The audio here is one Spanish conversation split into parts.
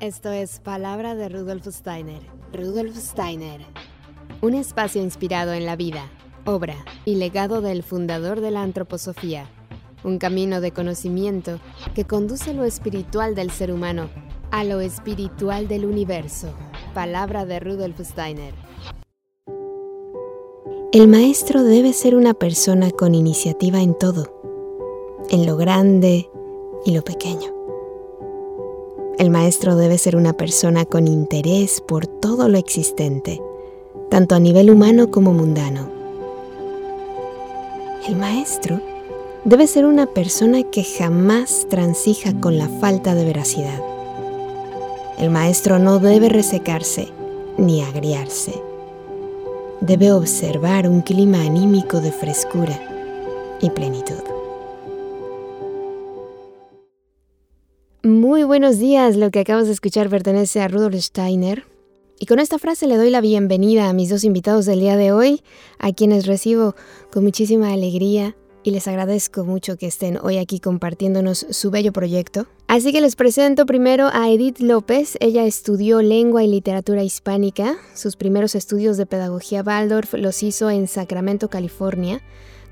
Esto es Palabra de Rudolf Steiner. Rudolf Steiner. Un espacio inspirado en la vida, obra y legado del fundador de la antroposofía. Un camino de conocimiento que conduce lo espiritual del ser humano a lo espiritual del universo. Palabra de Rudolf Steiner. El maestro debe ser una persona con iniciativa en todo, en lo grande y lo pequeño. El maestro debe ser una persona con interés por todo lo existente, tanto a nivel humano como mundano. El maestro debe ser una persona que jamás transija con la falta de veracidad. El maestro no debe resecarse ni agriarse. Debe observar un clima anímico de frescura y plenitud. Muy buenos días, lo que acabas de escuchar pertenece a Rudolf Steiner. Y con esta frase le doy la bienvenida a mis dos invitados del día de hoy, a quienes recibo con muchísima alegría y les agradezco mucho que estén hoy aquí compartiéndonos su bello proyecto. Así que les presento primero a Edith López. Ella estudió lengua y literatura hispánica. Sus primeros estudios de pedagogía Waldorf los hizo en Sacramento, California.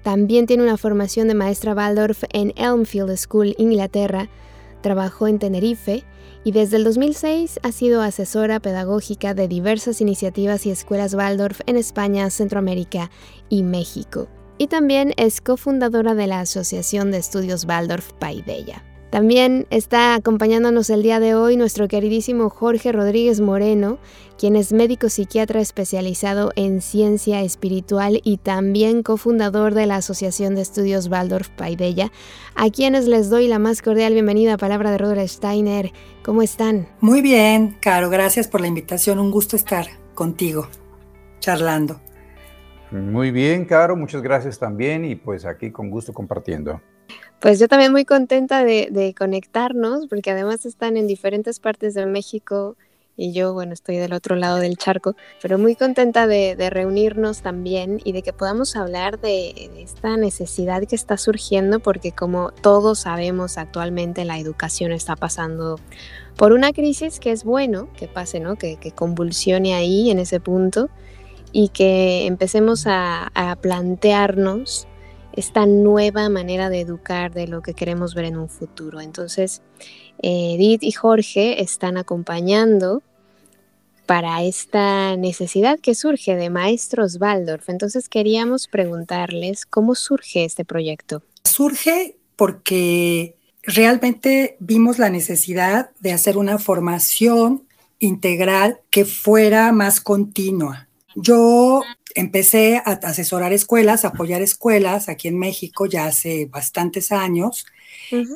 También tiene una formación de maestra Waldorf en Elmfield School, Inglaterra Trabajó en Tenerife y desde el 2006 ha sido asesora pedagógica de diversas iniciativas y escuelas Waldorf en España, Centroamérica y México. Y también es cofundadora de la Asociación de Estudios Waldorf Paideia. También está acompañándonos el día de hoy nuestro queridísimo Jorge Rodríguez Moreno, quien es médico psiquiatra especializado en ciencia espiritual y también cofundador de la Asociación de Estudios Waldorf Paideia, a quienes les doy la más cordial bienvenida a Palabra de Rudolf Steiner. ¿Cómo están? Muy bien, Caro, gracias por la invitación. Un gusto estar contigo, charlando. Muy bien, Caro, muchas gracias también y pues aquí con gusto compartiendo. Pues yo también muy contenta de, conectarnos, porque además están en diferentes partes de México y yo, bueno, estoy del otro lado del charco, pero muy contenta de, reunirnos también y de que podamos hablar de, esta necesidad que está surgiendo, porque como todos sabemos actualmente la educación está pasando por una crisis que es bueno que pase, ¿no? Que, convulsione ahí en ese punto y que empecemos a, a plantearnos esta nueva manera de educar de lo que queremos ver en un futuro. Entonces, Edith y Jorge están acompañando para esta necesidad que surge de maestros Waldorf. Entonces queríamos preguntarles cómo surge este proyecto. Surge porque realmente vimos la necesidad de hacer una formación integral que fuera más continua. Yo empecé a asesorar escuelas, a apoyar escuelas aquí en México ya hace bastantes años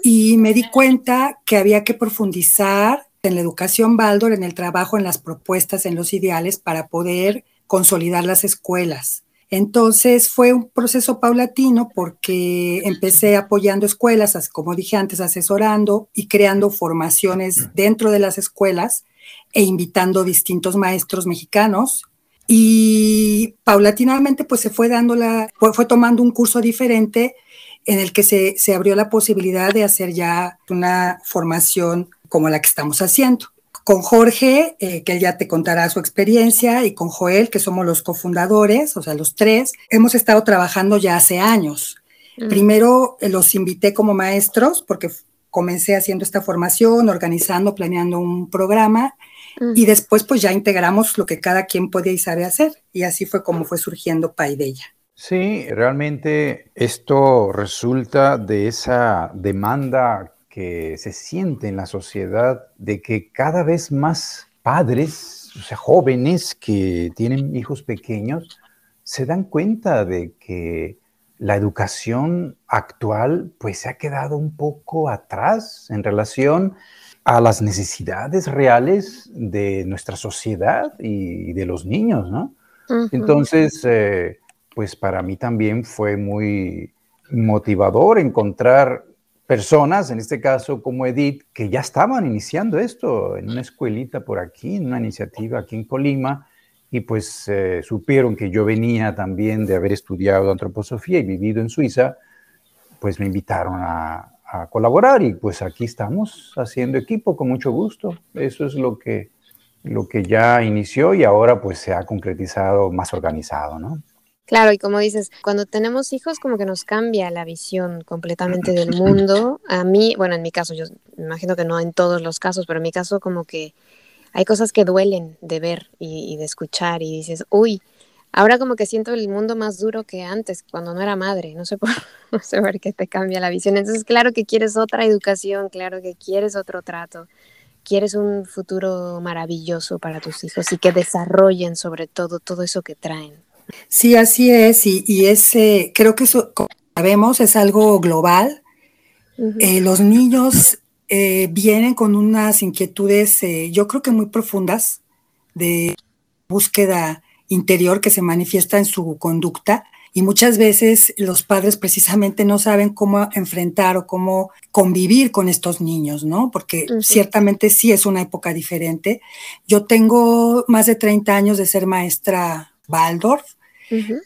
y me di cuenta que había que profundizar en la educación Baldor, en el trabajo, en las propuestas, en los ideales para poder consolidar las escuelas. Entonces fue un proceso paulatino porque empecé apoyando escuelas, como dije antes, asesorando y creando formaciones dentro de las escuelas e invitando distintos maestros mexicanos y paulatinamente pues se fue dando la, fue, tomando un curso diferente en el que se, abrió la posibilidad de hacer ya una formación como la que estamos haciendo. Con Jorge, eh, que él ya te contará su experiencia, y con Joel, que somos los cofundadores, o sea, los tres, hemos estado trabajando ya hace años. Mm. Primero eh, los invité como maestros porque comencé haciendo esta formación, organizando, planeando un programa y después pues ya integramos lo que cada quien puede y sabe hacer. Y así fue como fue surgiendo Paideya. Sí, realmente esto resulta de esa demanda que se siente en la sociedad de que cada vez más padres, o sea, jóvenes que tienen hijos pequeños, se dan cuenta de que la educación actual pues se ha quedado un poco atrás en relación a las necesidades reales de nuestra sociedad y de los niños, ¿no? Entonces, eh, pues para mí también fue muy motivador encontrar personas, en este caso como Edith, que ya estaban iniciando esto en una escuelita por aquí, en una iniciativa aquí en Colima, y pues eh, supieron que yo venía también de haber estudiado antroposofía y vivido en Suiza, pues me invitaron a, a, colaborar y pues aquí estamos haciendo equipo con mucho gusto. Eso es lo que, lo que ya inició y ahora pues se ha concretizado más organizado, ¿no? Claro, y como dices, cuando tenemos hijos como que nos cambia la visión completamente del mundo. A mí, bueno, en mi caso, yo imagino que no en todos los casos, pero en mi caso como que hay cosas que duelen de ver y, de escuchar y dices, uy, ahora como que siento el mundo más duro que antes, cuando no era madre, no sé por, no sé por qué te cambia la visión. Entonces, claro que quieres otra educación, claro que quieres otro trato, quieres un futuro maravilloso para tus hijos y que desarrollen sobre todo todo eso que traen. Sí, así es, y, y ese, creo que eso, como sabemos, es algo global. Eh, los niños eh, vienen con unas inquietudes, eh, yo creo que muy profundas, de búsqueda interior que se manifiesta en su conducta. Y muchas veces los padres precisamente no saben cómo enfrentar o cómo convivir con estos niños, ¿no? Porque ciertamente sí es una época diferente. Yo tengo más de 30 años de ser maestra Waldorf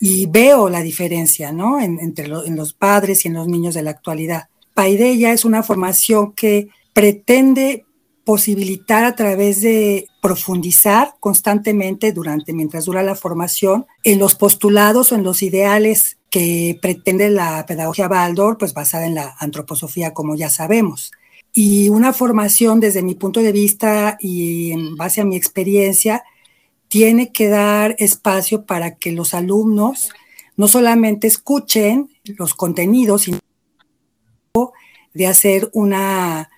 y veo la diferencia, ¿no? entre en los padres y en los niños de la actualidad. Paideia es una formación que pretende posibilitar a través de profundizar constantemente durante, mientras dura la formación, en los postulados o en los ideales que pretende la pedagogía Baldor, pues basada en la antroposofía, como ya sabemos. Y una formación desde mi punto de vista y en base a mi experiencia, tiene que dar espacio para que los alumnos no solamente escuchen los contenidos, sino de hacer una,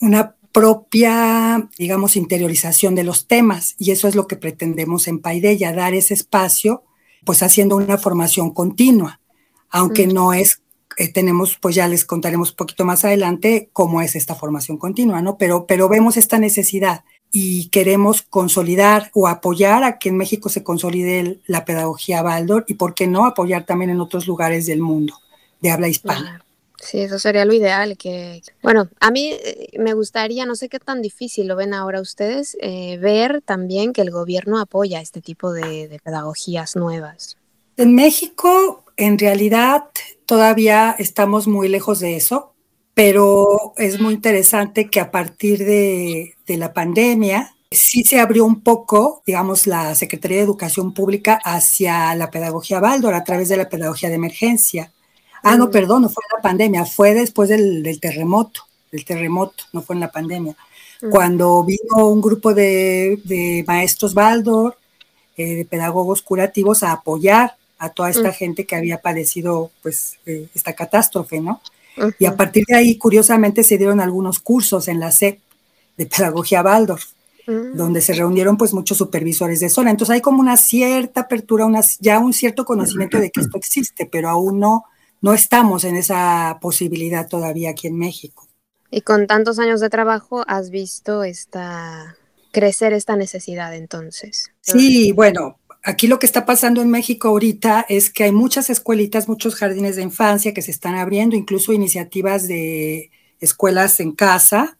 una propia, digamos, interiorización de los temas. Y eso es lo que pretendemos en Paideya, dar ese espacio, pues haciendo una formación continua, aunque mm. no es, eh, tenemos, pues ya les contaremos un poquito más adelante cómo es esta formación continua, ¿no? Pero, pero vemos esta necesidad y queremos consolidar o apoyar a que en México se consolide la pedagogía Baldor y, ¿por qué no, apoyar también en otros lugares del mundo de habla hispana? Sí, eso sería lo ideal. Que, bueno, a mí eh, me gustaría, no sé qué tan difícil lo ven ahora ustedes, eh, ver también que el gobierno apoya este tipo de pedagogías nuevas. En México, en realidad, todavía estamos muy lejos de eso pero es muy interesante que a partir de, la pandemia sí se abrió un poco, digamos, la Secretaría de Educación Pública hacia la pedagogía Baldor a través de la pedagogía de emergencia. Ah, no, mm. perdón, no fue la pandemia, fue después del, terremoto, del terremoto, no fue en la pandemia. Mm. Cuando vino un grupo de, maestros Baldor, eh, de pedagogos curativos, a apoyar a toda esta mm. gente que había padecido, pues, eh, esta catástrofe, ¿no? Y a partir de ahí, curiosamente, se dieron algunos cursos en la SEP de Pedagogía Waldorf, mm. donde se reunieron pues muchos supervisores de zona. Entonces hay como una cierta apertura, una, ya un cierto conocimiento de que esto existe, pero aún no, no estamos en esa posibilidad todavía aquí en México. Y con tantos años de trabajo, ¿has visto esta crecer esta necesidad entonces? Sí, bueno, Aquí lo que está pasando en México ahorita es que hay muchas escuelitas, muchos jardines de infancia que se están abriendo, incluso iniciativas de escuelas en casa,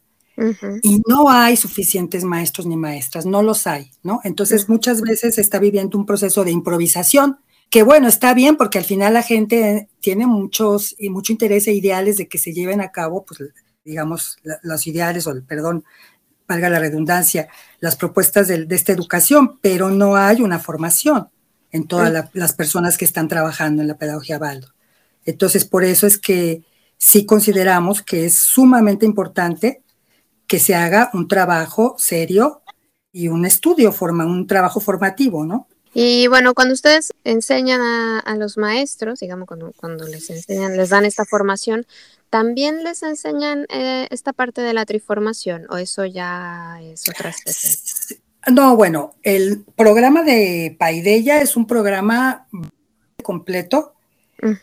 y no hay suficientes maestros ni maestras, no los hay, ¿no? Entonces muchas veces se está viviendo un proceso de improvisación, que bueno, está bien porque al final la gente tiene muchos y mucho interés e ideales de que se lleven a cabo, pues digamos, los ideales o, perdón, valga la redundancia, las propuestas de, esta educación, pero no hay una formación en todas las personas que están trabajando en la pedagogía Baldo. Entonces, por eso es que sí consideramos que es sumamente importante que se haga un trabajo serio y un estudio, forma, un trabajo formativo, ¿no? Y bueno, cuando ustedes enseñan a, los maestros, digamos, cuando, cuando les enseñan, les dan esta formación, ¿También les enseñan eh, esta parte de la triformación o eso ya es otra especie? No, bueno, el programa de Paideya es un programa completo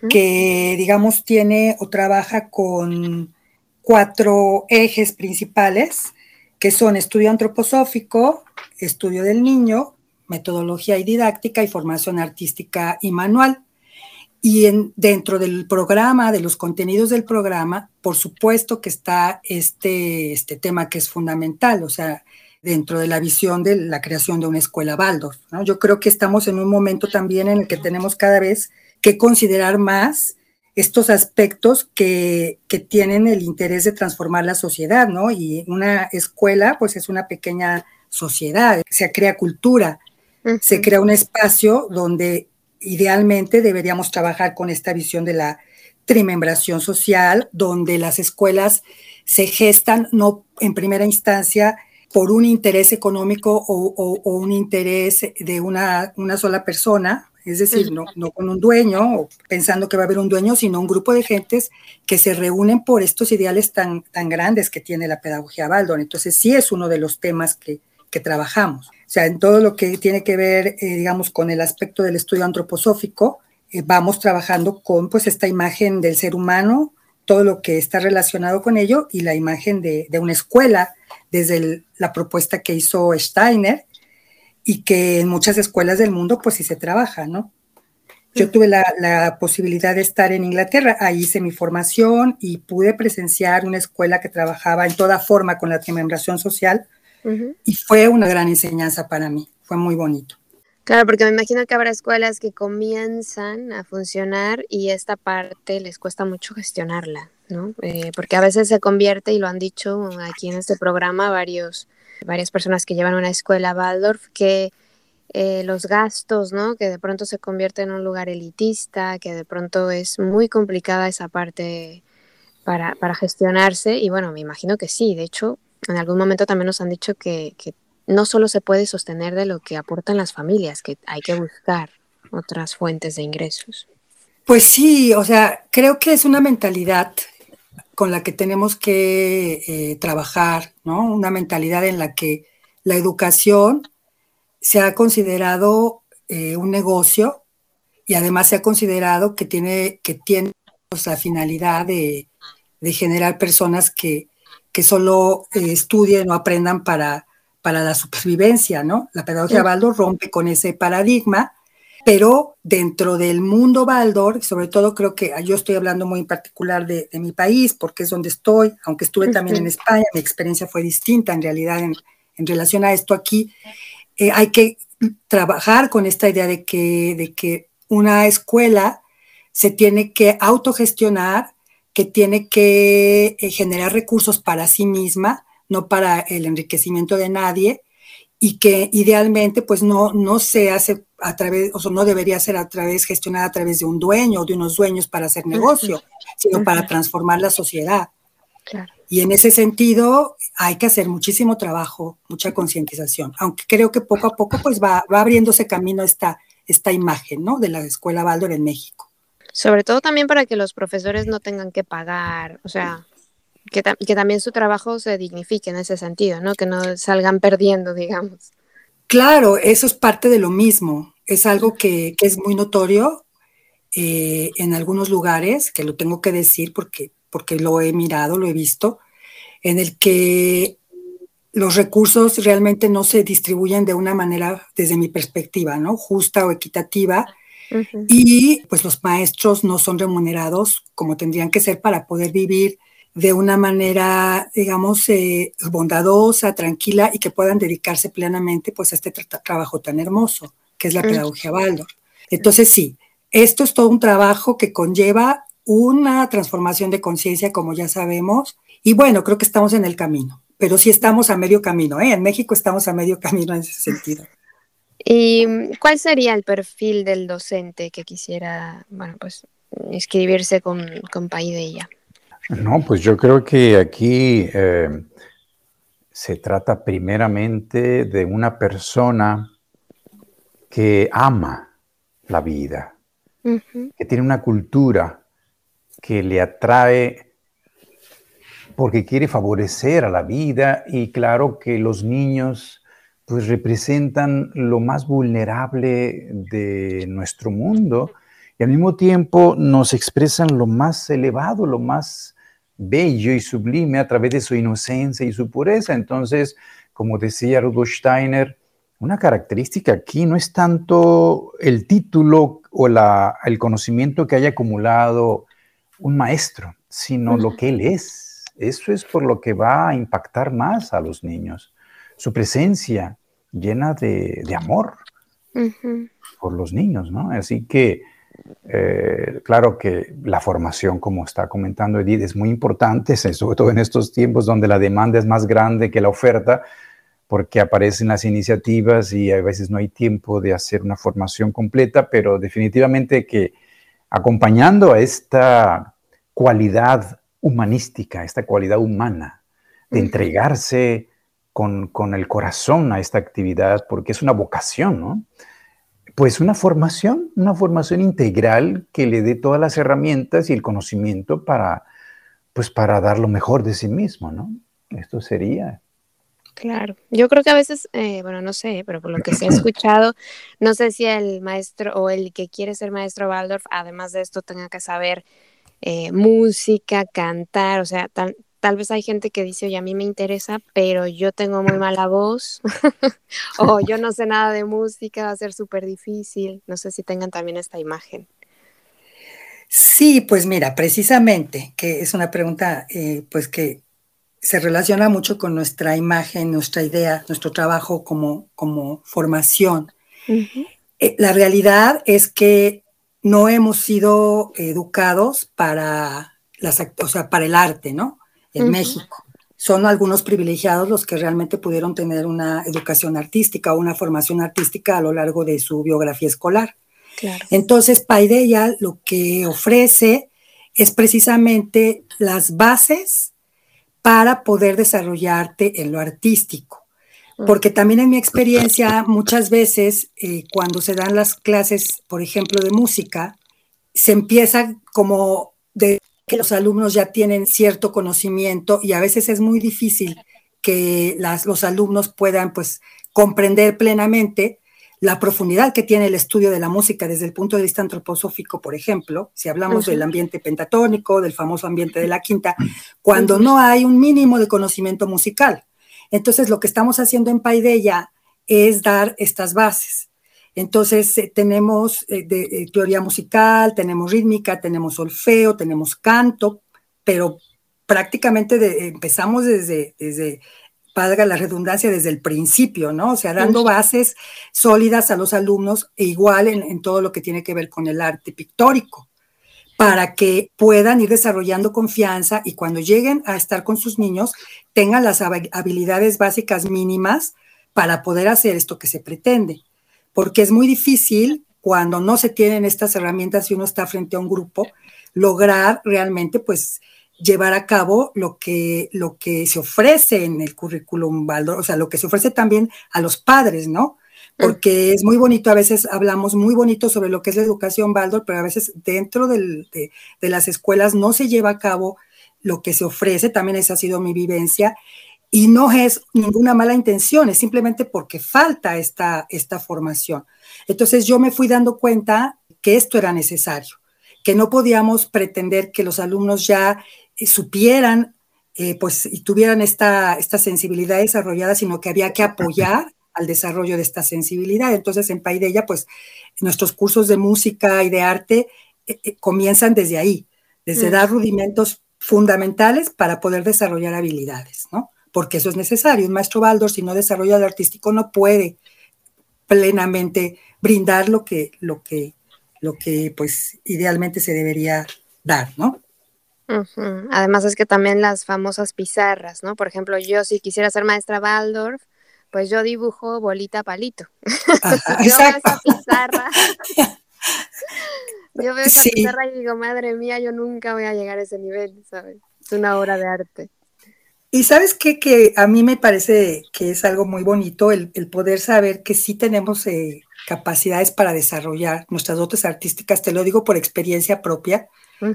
que, digamos, tiene o trabaja con cuatro ejes principales, que son estudio antroposófico, estudio del niño, metodología y didáctica y formación artística y manual. Y en, dentro del programa, de los contenidos del programa, por supuesto que está este, este tema que es fundamental, o sea, dentro de la visión de la creación de una escuela Waldorf. Yo creo que estamos en un momento también en el que tenemos cada vez que considerar más estos aspectos que, que, tienen el interés de transformar la sociedad, ¿no? Y una escuela, pues es una pequeña sociedad, se crea cultura, se crea un espacio donde idealmente deberíamos trabajar con esta visión de la trimembración social, donde las escuelas se gestan no en primera instancia por un interés económico o, un interés de una, una sola persona, es decir, no, no, con un dueño o pensando que va a haber un dueño, sino un grupo de gentes que se reúnen por estos ideales tan, tan grandes que tiene la pedagogía Baldor. Entonces sí es uno de los temas que, que trabajamos. O sea, en todo lo que tiene que ver, eh, digamos, con el aspecto del estudio antroposófico, eh, vamos trabajando con pues esta imagen del ser humano, todo lo que está relacionado con ello y la imagen de, de una escuela desde la propuesta que hizo Steiner y que en muchas escuelas del mundo pues sí se trabaja, ¿no? Yo tuve la, posibilidad de estar en Inglaterra, ahí hice mi formación y pude presenciar una escuela que trabajaba en toda forma con la trimembración social y fue una gran enseñanza para mí, fue muy bonito. Claro, porque me imagino que habrá escuelas que comienzan a funcionar y esta parte les cuesta mucho gestionarla, ¿no? Eh, porque a veces se convierte, y lo han dicho aquí en este programa varios varias personas que llevan una escuela Waldorf, que eh, los gastos, ¿no? Que de pronto se convierte en un lugar elitista, que de pronto es muy complicada esa parte para, para gestionarse. Y bueno, me imagino que sí. De hecho, en algún momento también nos han dicho que, no solo se puede sostener de lo que aportan las familias, que hay que buscar otras fuentes de ingresos. Pues sí, o sea, creo que es una mentalidad con la que tenemos que eh, trabajar, ¿no? Una mentalidad en la que la educación se ha considerado eh, un negocio y además se ha considerado que tiene, que tiene la finalidad de, generar personas que, que solo eh, estudien o aprendan para, para la supervivencia, ¿no? La pedagogía Baldo rompe con ese paradigma pero dentro del mundo Baldor, sobre todo creo que yo estoy hablando muy en particular de, mi país, porque es donde estoy, aunque estuve también en España, mi experiencia fue distinta en realidad en, relación a esto aquí, eh, hay que trabajar con esta idea de que, de que una escuela se tiene que autogestionar, que tiene que eh, generar recursos para sí misma, no para el enriquecimiento de nadie, y que idealmente pues no, no se hace a través, o sea, no debería ser a través, gestionada a través de un dueño o de unos dueños para hacer negocio, sino para transformar la sociedad. Y en ese sentido hay que hacer muchísimo trabajo, mucha concientización, aunque creo que poco a poco pues va, va abriéndose camino esta, esta imagen, ¿no? De la escuela Baldor en México. Sobre todo también para que los profesores no tengan que pagar, o sea, que, que, también su trabajo se dignifique en ese sentido, ¿no? Que no salgan perdiendo, digamos. Claro, eso es parte de lo mismo. Es algo que, es muy notorio eh, en algunos lugares, que lo tengo que decir porque, porque lo he mirado, lo he visto, en el que los recursos realmente no se distribuyen de una manera, desde mi perspectiva, ¿no? Justa o equitativa. Y pues los maestros no son remunerados como tendrían que ser para poder vivir de una manera, digamos, eh, bondadosa, tranquila y que puedan dedicarse plenamente pues a este trabajo tan hermoso que es la pedagogía Baldor. Entonces sí, esto es todo un trabajo que conlleva una transformación de conciencia, como ya sabemos, y bueno, creo que estamos en el camino, pero sí estamos a medio camino, ¿eh? En México estamos a medio camino en ese sentido. ¿Y cuál sería el perfil del docente que quisiera, bueno, pues, inscribirse con, con ella no, pues yo creo que aquí eh, se trata primeramente de una persona que ama la vida, que tiene una cultura que le atrae porque quiere favorecer a la vida y claro que los niños pues representan lo más vulnerable de nuestro mundo y al mismo tiempo nos expresan lo más elevado, lo más bello y sublime a través de su inocencia y su pureza. Entonces, como decía Rudolf Steiner, una característica aquí no es tanto el título o la, el conocimiento que haya acumulado un maestro, sino lo que él es. Eso es por lo que va a impactar más a los niños. Su presencia llena de, amor por los niños, ¿no? Así que Eh, claro que la formación, como está comentando Edith, es muy importante, sobre todo en estos tiempos donde la demanda es más grande que la oferta, porque aparecen las iniciativas y a veces no hay tiempo de hacer una formación completa, pero definitivamente que acompañando a esta cualidad humanística, esta cualidad humana, de entregarse con, con, el corazón a esta actividad, porque es una vocación, ¿no? Pues una formación, una formación integral que le dé todas las herramientas y el conocimiento para, pues para dar lo mejor de sí mismo, ¿no? Esto sería. Claro, yo creo que a veces, eh, bueno, no sé, pero por lo que se ha escuchado, no sé si el maestro o el que quiere ser maestro Waldorf, además de esto, tenga que saber eh, música, cantar, o sea, tal, tal vez hay gente que dice, oye, a mí me interesa, pero yo tengo muy mala voz, o yo no sé nada de música, va a ser súper difícil, no sé si tengan también esta imagen. Sí, pues mira, precisamente, que es una pregunta, eh, pues que se relaciona mucho con nuestra imagen, nuestra idea, nuestro trabajo como, como formación. Eh, la realidad es que no hemos sido educados para, las, o sea, para el arte, ¿no? En México. Son algunos privilegiados los que realmente pudieron tener una educación artística o una formación artística a lo largo de su biografía escolar. Entonces, Paideia lo que ofrece es precisamente las bases para poder desarrollarte en lo artístico. Porque también en mi experiencia, muchas veces eh, cuando se dan las clases, por ejemplo, de música, se empieza como de que los alumnos ya tienen cierto conocimiento y a veces es muy difícil que los alumnos puedan pues comprender plenamente la profundidad que tiene el estudio de la música desde el punto de vista antroposófico, por ejemplo, si hablamos del ambiente pentatónico, del famoso ambiente de la quinta, cuando no hay un mínimo de conocimiento musical. Entonces, lo que estamos haciendo en Paideia es dar estas bases. Entonces, eh, tenemos eh, de, teoría musical, tenemos rítmica, tenemos solfeo, tenemos canto, pero prácticamente empezamos desde, desde valga la redundancia, desde el principio, ¿no? O sea, dando bases sólidas a los alumnos e igual en, todo lo que tiene que ver con el arte pictórico, para que puedan ir desarrollando confianza y cuando lleguen a estar con sus niños tengan las habilidades básicas mínimas para poder hacer esto que se pretende. Porque es muy difícil cuando no se tienen estas herramientas y uno está frente a un grupo, lograr realmente, pues, llevar a cabo lo que, lo que se ofrece en el currículum Baldor, o sea, lo que se ofrece también a los padres, ¿no? Porque es muy bonito, a veces hablamos muy bonito sobre lo que es la educación Baldor, pero a veces dentro de, de, las escuelas no se lleva a cabo lo que se ofrece, también esa ha sido mi vivencia, y no es ninguna mala intención, es simplemente porque falta esta, esta formación. Entonces yo me fui dando cuenta que esto era necesario, que no podíamos pretender que los alumnos ya eh, supieran eh, pues, y tuvieran esta, esta sensibilidad desarrollada, sino que había que apoyar al desarrollo de esta sensibilidad. Entonces, en Paideya, pues, nuestros cursos de música y de arte eh, comienzan desde ahí, desde mm. dar rudimentos fundamentales para poder desarrollar habilidades, ¿no? Porque eso es necesario. Un maestro Baldor, si no desarrolla el artístico, no puede plenamente brindar lo que, lo que, lo que, pues, idealmente se debería dar, ¿no? Además es que también las famosas pizarras, ¿no? Por ejemplo, yo si quisiera ser maestra Waldorf, pues yo dibujo bolita palito. yo veo esa pizarra. yo veo esa pizarra y digo, madre mía, yo nunca voy a llegar a ese nivel, ¿sabes? Es una obra de arte. Y sabes qué? que a mí me parece que es algo muy bonito el, poder saber que sí tenemos eh, capacidades para desarrollar nuestras dotes artísticas, te lo digo por experiencia propia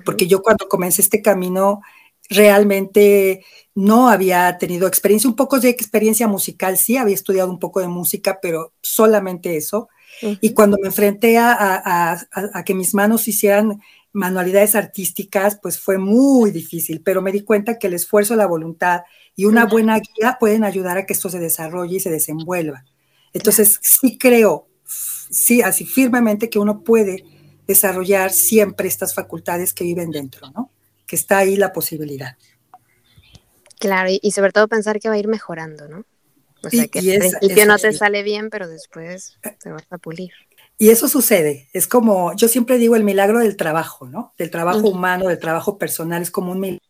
porque yo cuando comencé este camino realmente no había tenido experiencia, un poco de experiencia musical, sí, había estudiado un poco de música, pero solamente eso. Y cuando me enfrenté a, que mis manos hicieran manualidades artísticas, pues fue muy difícil, pero me di cuenta que el esfuerzo, la voluntad y una buena guía pueden ayudar a que esto se desarrolle y se desenvuelva. Entonces, sí creo, sí, así firmemente que uno puede desarrollar siempre estas facultades que viven dentro, ¿no? Que está ahí la posibilidad. Claro, y, sobre todo pensar que va a ir mejorando, ¿no? O sea, que al principio no te sale bien, pero después te vas a pulir. Y eso sucede, es como, yo siempre digo el milagro del trabajo, ¿no? Del trabajo humano, del trabajo personal, es como un milagro.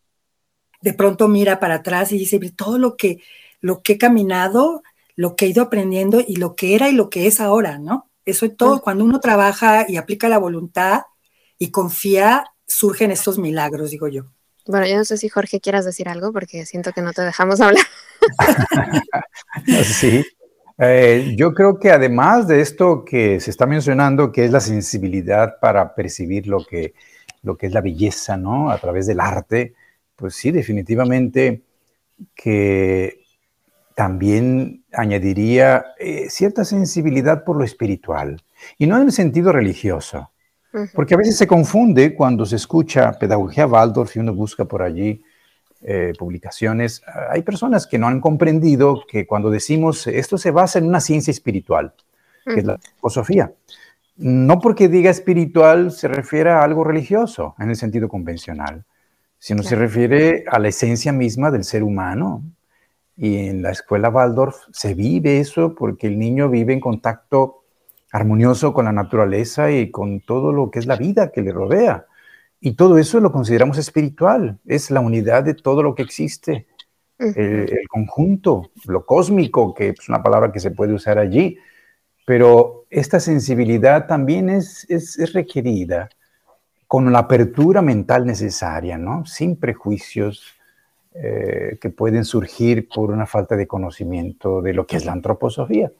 De pronto mira para atrás y dice, todo lo que, lo que he caminado, lo que he ido aprendiendo y lo que era y lo que es ahora, ¿no? Eso es todo, cuando uno trabaja y aplica la voluntad y confía, surgen estos milagros, digo yo. Bueno, yo no sé si Jorge quieras decir algo porque siento que no te dejamos hablar. sí, eh, yo creo que además de esto que se está mencionando, que es la sensibilidad para percibir lo que, lo que es la belleza, ¿no? A través del arte, pues sí, definitivamente que también añadiría eh, cierta sensibilidad por lo espiritual, y no en el sentido religioso, porque a veces se confunde cuando se escucha pedagogía Waldorf y uno busca por allí eh, publicaciones, hay personas que no han comprendido que cuando decimos esto se basa en una ciencia espiritual, que es la filosofía. No porque diga espiritual se refiere a algo religioso en el sentido convencional, sino se refiere a la esencia misma del ser humano. Y en la escuela Waldorf se vive eso porque el niño vive en contacto armonioso con la naturaleza y con todo lo que es la vida que le rodea. Y todo eso lo consideramos espiritual, es la unidad de todo lo que existe, el, conjunto, lo cósmico, que es una palabra que se puede usar allí, pero esta sensibilidad también es, es, requerida con la apertura mental necesaria, ¿no? Sin prejuicios eh, que pueden surgir por una falta de conocimiento de lo que es la antroposofía.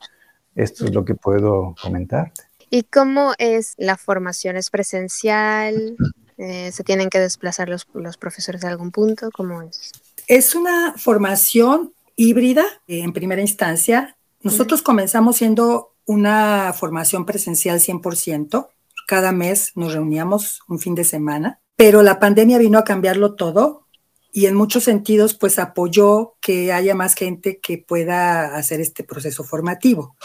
Esto es lo que puedo comentarte. ¿Y cómo es la formación? ¿Es presencial? Eh, ¿Se tienen que desplazar los, profesores de algún punto? ¿Cómo es? Es una formación híbrida en primera instancia. Nosotros comenzamos siendo una formación presencial 100%. Cada mes nos reuníamos un fin de semana, pero la pandemia vino a cambiarlo todo y en muchos sentidos pues apoyó que haya más gente que pueda hacer este proceso formativo.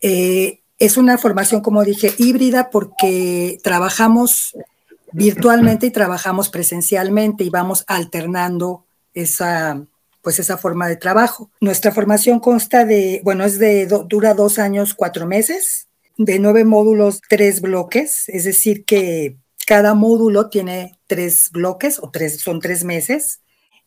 Eh, es una formación, como dije, híbrida porque trabajamos virtualmente y trabajamos presencialmente y vamos alternando esa, pues esa forma de trabajo. Nuestra formación consta de, bueno, es de, dura dos años, cuatro meses, de nueve módulos, tres bloques, es decir, que cada módulo tiene tres bloques o tres, son tres meses.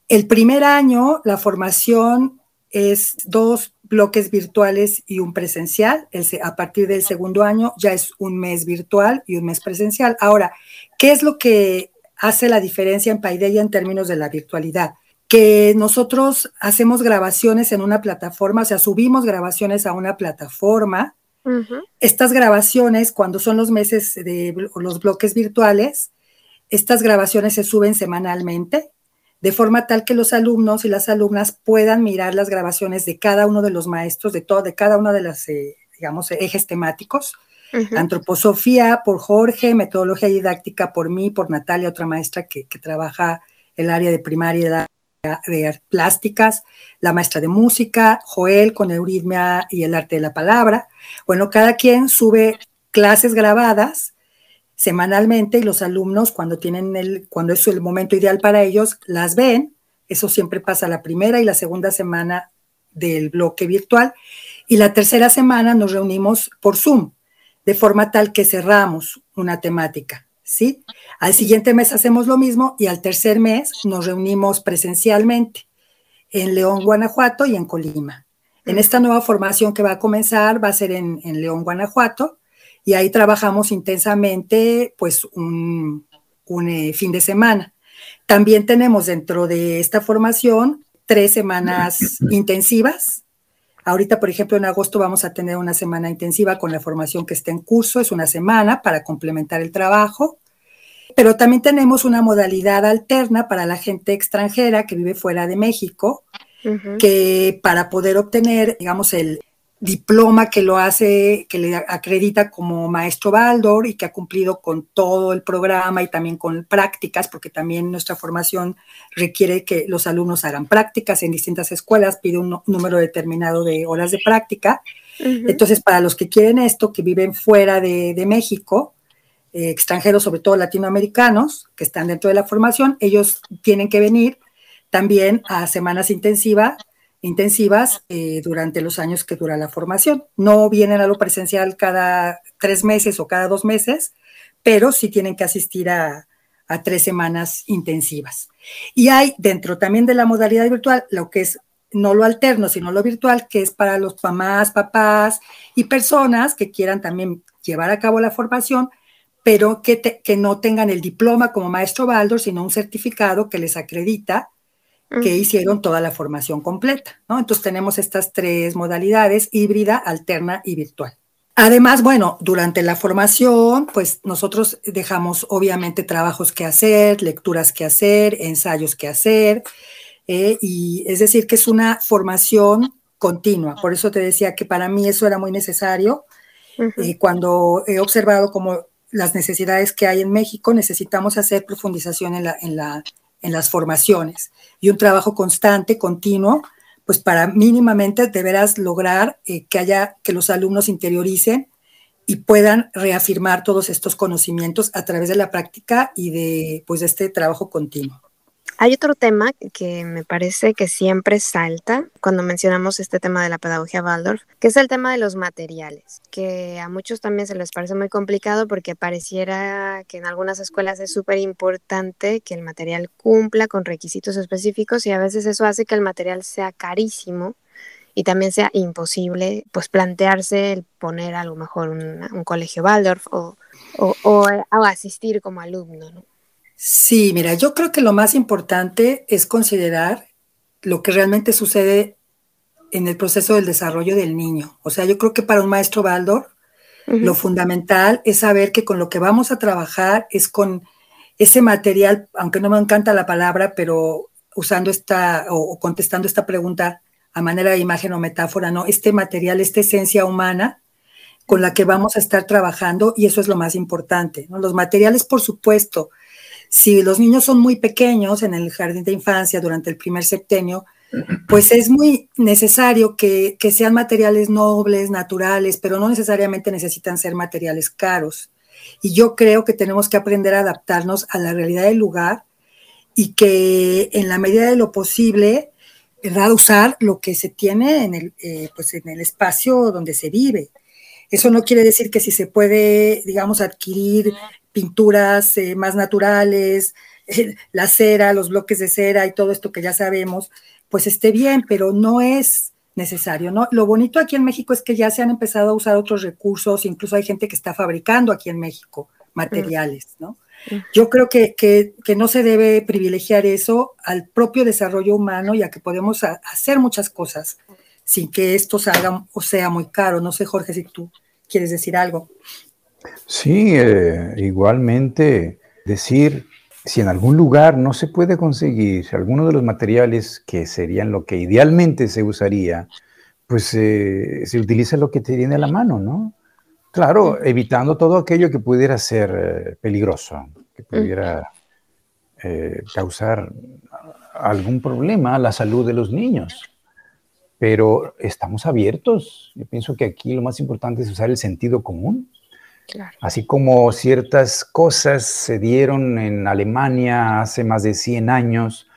El primer año, la formación es dos bloques virtuales y un presencial. a partir del segundo año ya es un mes virtual y un mes presencial. Ahora, ¿qué es lo que hace la diferencia en Paideia en términos de la virtualidad? Que nosotros hacemos grabaciones en una plataforma, o sea, subimos grabaciones a una plataforma. Estas grabaciones, cuando son los meses de los bloques virtuales, estas grabaciones se suben semanalmente de forma tal que los alumnos y las alumnas puedan mirar las grabaciones de cada uno de los maestros, de, todo, de cada uno de los, eh, digamos, ejes temáticos. Antroposofía por Jorge, metodología didáctica por mí, por Natalia, otra maestra que, trabaja el área de primaria de, plásticas, la maestra de música, Joel con euritmia y el arte de la palabra. Bueno, cada quien sube clases grabadas semanalmente y los alumnos cuando tienen el, cuando es el momento ideal para ellos, las ven. Eso siempre pasa la primera y la segunda semana del bloque virtual. Y la tercera semana nos reunimos por Zoom, de forma tal que cerramos una temática, ¿sí? Al siguiente mes hacemos lo mismo y al tercer mes nos reunimos presencialmente en León, Guanajuato y en Colima. En esta nueva formación que va a comenzar va a ser en, en León, Guanajuato, y ahí trabajamos intensamente pues un, eh, fin de semana. También tenemos dentro de esta formación tres semanas intensivas. Ahorita, por ejemplo, en agosto vamos a tener una semana intensiva con la formación que está en curso, es una semana para complementar el trabajo. Pero también tenemos una modalidad alterna para la gente extranjera que vive fuera de México, que para poder obtener, digamos, el, diploma que lo hace, que le acredita como maestro Baldor y que ha cumplido con todo el programa y también con prácticas, porque también nuestra formación requiere que los alumnos hagan prácticas en distintas escuelas, pide un número determinado de horas de práctica. Entonces, para los que quieren esto, que viven fuera de, México, eh, extranjeros, sobre todo latinoamericanos, que están dentro de la formación, ellos tienen que venir también a semanas intensivas intensivas eh, durante los años que dura la formación. No vienen a lo presencial cada tres meses o cada dos meses, pero sí tienen que asistir a, a tres semanas intensivas. Y hay dentro también de la modalidad virtual lo que es no lo alterno, sino lo virtual, que es para los mamás, papás y personas que quieran también llevar a cabo la formación, pero que, que no tengan el diploma como maestro Baldor, sino un certificado que les acredita que hicieron toda la formación completa, ¿no? Entonces tenemos estas tres modalidades, híbrida, alterna y virtual. Además, bueno, durante la formación, pues nosotros dejamos obviamente trabajos que hacer, lecturas que hacer, ensayos que hacer, eh, y es decir, que es una formación continua. Por eso te decía que para mí eso era muy necesario. Eh, cuando he observado como las necesidades que hay en México, necesitamos hacer profundización en, la, en, la, en las formaciones y un trabajo constante, continuo, pues para mínimamente deberás lograr eh, que haya, que los alumnos interioricen y puedan reafirmar todos estos conocimientos a través de la práctica y de, pues, de este trabajo continuo. Hay otro tema que me parece que siempre salta cuando mencionamos este tema de la pedagogía Waldorf, que es el tema de los materiales, que a muchos también se les parece muy complicado porque pareciera que en algunas escuelas es súper importante que el material cumpla con requisitos específicos y a veces eso hace que el material sea carísimo y también sea imposible pues plantearse el poner a lo mejor un, colegio Waldorf o, o, o, o asistir como alumno, ¿no? Sí, mira, yo creo que lo más importante es considerar lo que realmente sucede en el proceso del desarrollo del niño. O sea, yo creo que para un maestro Baldor, lo fundamental es saber que con lo que vamos a trabajar es con ese material, aunque no me encanta la palabra, pero usando esta o, contestando esta pregunta a manera de imagen o metáfora, ¿no? Este material, esta esencia humana con la que vamos a estar trabajando y eso es lo más importante, ¿no? Los materiales, por supuesto, si los niños son muy pequeños en el jardín de infancia durante el primer septenio, pues es muy necesario que, sean materiales nobles, naturales, pero no necesariamente necesitan ser materiales caros. Y yo creo que tenemos que aprender a adaptarnos a la realidad del lugar y que en la medida de lo posible, ¿verdad? Usar lo que se tiene en el, eh, pues en el espacio donde se vive. Eso no quiere decir que si se puede, digamos, adquirir pinturas eh, más naturales, la cera, los bloques de cera y todo esto que ya sabemos, pues esté bien, pero no es necesario, ¿no? Lo bonito aquí en México es que ya se han empezado a usar otros recursos, incluso hay gente que está fabricando aquí en México materiales, ¿no? Yo creo que, que, no se debe privilegiar eso al propio desarrollo humano, ya que podemos hacer muchas cosas sin que esto salga o sea muy caro. No sé, Jorge, si tú quieres decir algo. Sí, eh, igualmente decir, si en algún lugar no se puede conseguir alguno de los materiales que serían lo que idealmente se usaría, pues eh, se utiliza lo que te viene a la mano, ¿no? Claro, evitando todo aquello que pudiera ser eh, peligroso, que pudiera causar algún problema a la salud de los niños. Pero estamos abiertos. Yo pienso que aquí lo más importante es usar el sentido común Así como ciertas cosas se dieron en Alemania hace más de 100 años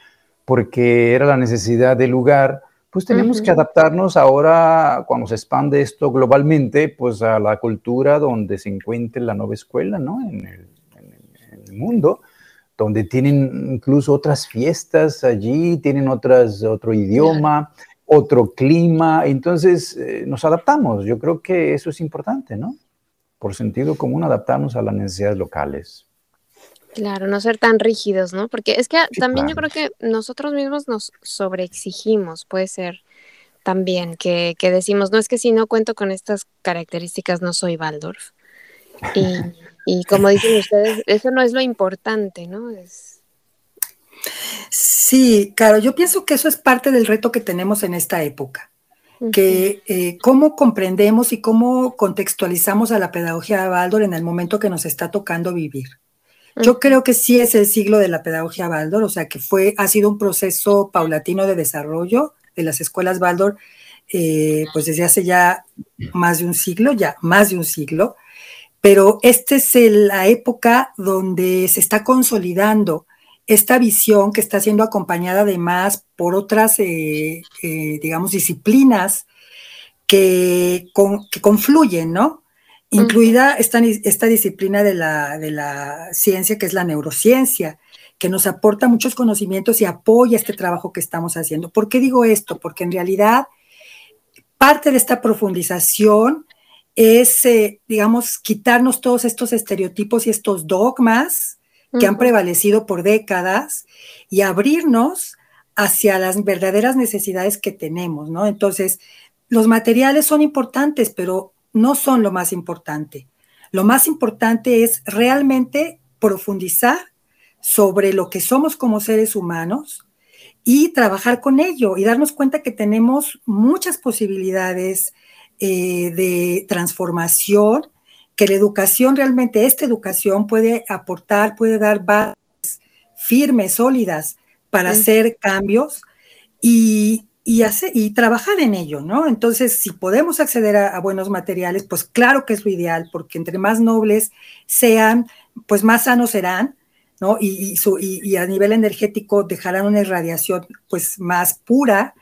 porque era la necesidad del lugar, pues tenemos que adaptarnos ahora, cuando se expande esto globalmente, pues a la cultura donde se encuentre la nueva escuela, ¿no? En el, mundo, donde tienen incluso otras fiestas allí, tienen otras, otro idioma, otro clima, entonces eh, nos adaptamos. Yo creo que eso es importante, ¿no? Por sentido común, adaptarnos a las necesidades locales. Claro, no ser tan rígidos, ¿no? Porque es que también yo creo que nosotros mismos nos sobreexigimos, puede ser también, que, decimos, no es que si no cuento con estas características no soy Waldorf. Y, y como dicen ustedes, eso no es lo importante, ¿no? Es... Sí, claro, yo pienso que eso es parte del reto que tenemos en esta época que eh, cómo comprendemos y cómo contextualizamos a la pedagogía de Baldor en el momento que nos está tocando vivir. Yo creo que sí es el siglo de la pedagogía Baldor, o sea que fue, ha sido un proceso paulatino de desarrollo de las escuelas Baldor, eh, pues desde hace ya más de un siglo, ya más de un siglo, pero esta es la época donde se está consolidando esta visión que está siendo acompañada además por otras, eh, eh, digamos, disciplinas que, que, confluyen, ¿no? Incluida esta, esta disciplina de la, de la ciencia que es la neurociencia, que nos aporta muchos conocimientos y apoya este trabajo que estamos haciendo. ¿Por qué digo esto? Porque en realidad parte de esta profundización es, eh, digamos, quitarnos todos estos estereotipos y estos dogmas que han prevalecido por décadas y abrirnos hacia las verdaderas necesidades que tenemos, ¿no? Entonces, los materiales son importantes, pero no son lo más importante. Lo más importante es realmente profundizar sobre lo que somos como seres humanos y trabajar con ello y darnos cuenta que tenemos muchas posibilidades eh, de transformación, que la educación realmente, esta educación puede aportar, puede dar bases firmes, sólidas para hacer cambios y, y, y trabajar en ello, ¿no? Entonces, si podemos acceder a, buenos materiales, pues claro que es lo ideal, porque entre más nobles sean, pues más sanos serán, ¿no? Y, y, a nivel energético dejarán una irradiación pues más pura,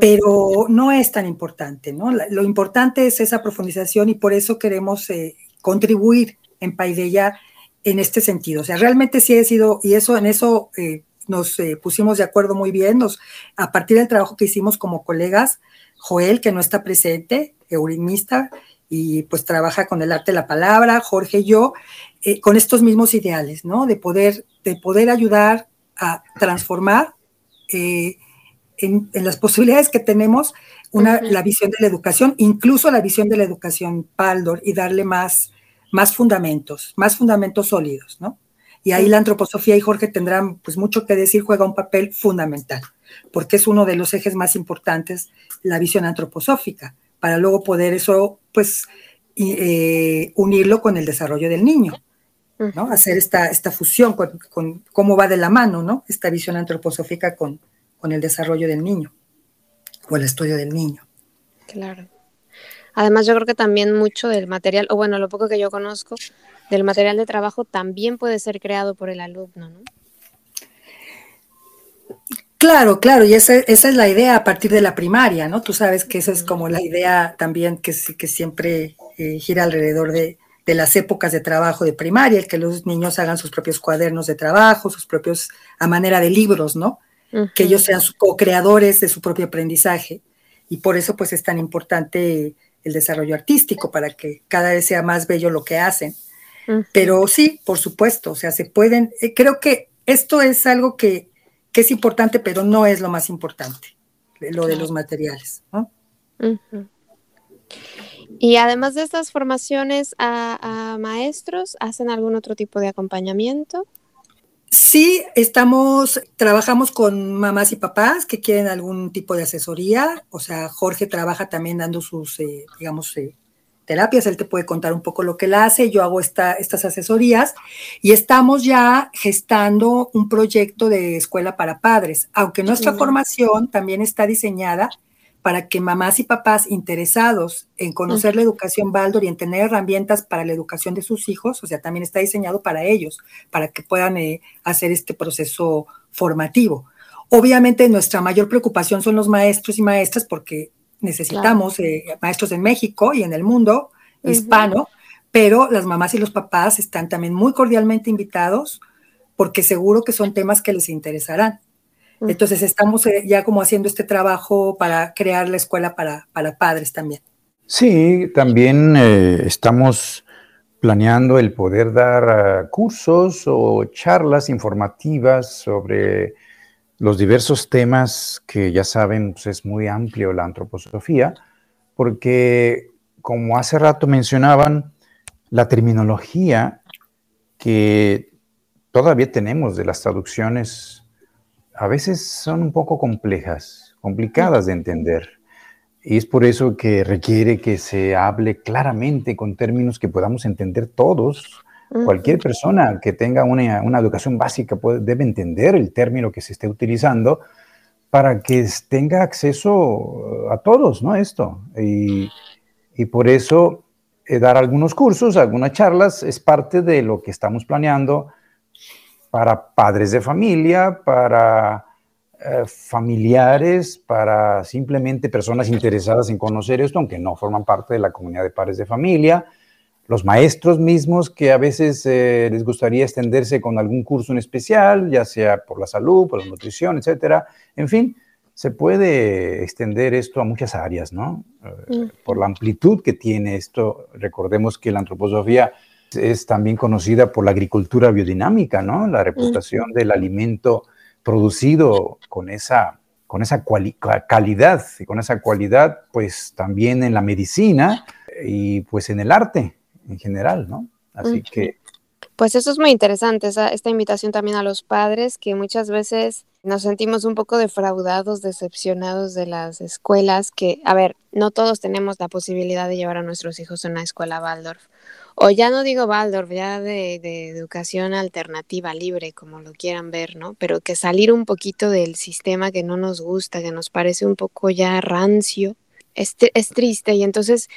pero no es tan importante, ¿no? Lo importante es esa profundización y por eso queremos eh, contribuir en Paideya en este sentido. O sea, realmente sí he sido, y eso en eso eh, nos eh, pusimos de acuerdo muy bien, nos, a partir del trabajo que hicimos como colegas, Joel, que no está presente, eurimista, y pues trabaja con el arte de la palabra, Jorge y yo, con estos mismos ideales, ¿no? De poder, de poder ayudar a transformar en, las posibilidades que tenemos una, la visión de la educación, incluso la visión de la educación Paldor, y darle más, más fundamentos, más fundamentos sólidos, ¿no? Y ahí la antroposofía y Jorge tendrán pues mucho que decir, juega un papel fundamental, porque es uno de los ejes más importantes, la visión antroposófica, para luego poder eso, pues, eh, unirlo con el desarrollo del niño, ¿no? Hacer esta, esta fusión con, con, cómo va de la mano, ¿no? Esta visión antroposófica con, con el desarrollo del niño o el estudio del niño. Claro. Además, yo creo que también mucho del material, o bueno, lo poco que yo conozco, del material de trabajo también puede ser creado por el alumno, ¿no? Claro, claro, y esa, es la idea a partir de la primaria, ¿no? Tú sabes que esa es como la idea también que, que siempre eh, gira alrededor de, de, las épocas de trabajo de primaria, el que los niños hagan sus propios cuadernos de trabajo, sus propios, a manera de libros, ¿no? Que ellos sean co-creadores de su propio aprendizaje. Y por eso pues es tan importante el desarrollo artístico, para que cada vez sea más bello lo que hacen. Pero sí, por supuesto, o sea, se pueden, eh, creo que esto es algo que, es importante, pero no es lo más importante, lo de los materiales. Y además de estas formaciones a, maestros, ¿hacen algún otro tipo de acompañamiento? Sí, estamos, trabajamos con mamás y papás que quieren algún tipo de asesoría. O sea, Jorge trabaja también dando sus, eh, digamos, eh, terapias. Él te puede contar un poco lo que él hace. Yo hago esta, estas asesorías y estamos ya gestando un proyecto de escuela para padres, aunque nuestra formación también está diseñada para que mamás y papás interesados en conocer la educación Baldor y en tener herramientas para la educación de sus hijos, o sea, también está diseñado para ellos, para que puedan eh, hacer este proceso formativo. Obviamente nuestra mayor preocupación son los maestros y maestras porque necesitamos eh, maestros en México y en el mundo hispano, pero las mamás y los papás están también muy cordialmente invitados porque seguro que son temas que les interesarán. Entonces estamos eh, ya como haciendo este trabajo para crear la escuela para, padres también. Sí, también eh, estamos planeando el poder dar ah, cursos o charlas informativas sobre los diversos temas que ya saben, pues, es muy amplio la antroposofía, porque como hace rato mencionaban, la terminología que todavía tenemos de las traducciones a veces son un poco complejas, complicadas de entender. Y es por eso que requiere que se hable claramente con términos que podamos entender todos. Cualquier persona que tenga una, educación básica debe entender el término que se esté utilizando para que tenga acceso a todos, ¿no? Esto. Y, por eso eh, dar algunos cursos, algunas charlas, es parte de lo que estamos planeando para padres de familia, para eh, familiares, para simplemente personas interesadas en conocer esto, aunque no forman parte de la comunidad de padres de familia, los maestros mismos que a veces eh, les gustaría extenderse con algún curso en especial, ya sea por la salud, por la nutrición, etcétera. En fin, se puede extender esto a muchas áreas, ¿no? Eh, por la amplitud que tiene esto. Recordemos que la antroposofía es también conocida por la agricultura biodinámica, ¿no? La reputación del alimento producido con esa, con esa calidad y con esa cualidad, pues también en la medicina y pues en el arte en general, ¿no? Así que... Pues eso es muy interesante, esta invitación también a los padres que muchas veces nos sentimos un poco defraudados, decepcionados de las escuelas que, a ver, no todos tenemos la posibilidad de llevar a nuestros hijos a una escuela Waldorf o ya no digo Waldorf, ya de, educación alternativa, libre, como lo quieran ver, ¿no? Pero que salir un poquito del sistema que no nos gusta, que nos parece un poco ya rancio, es, es triste. Y entonces,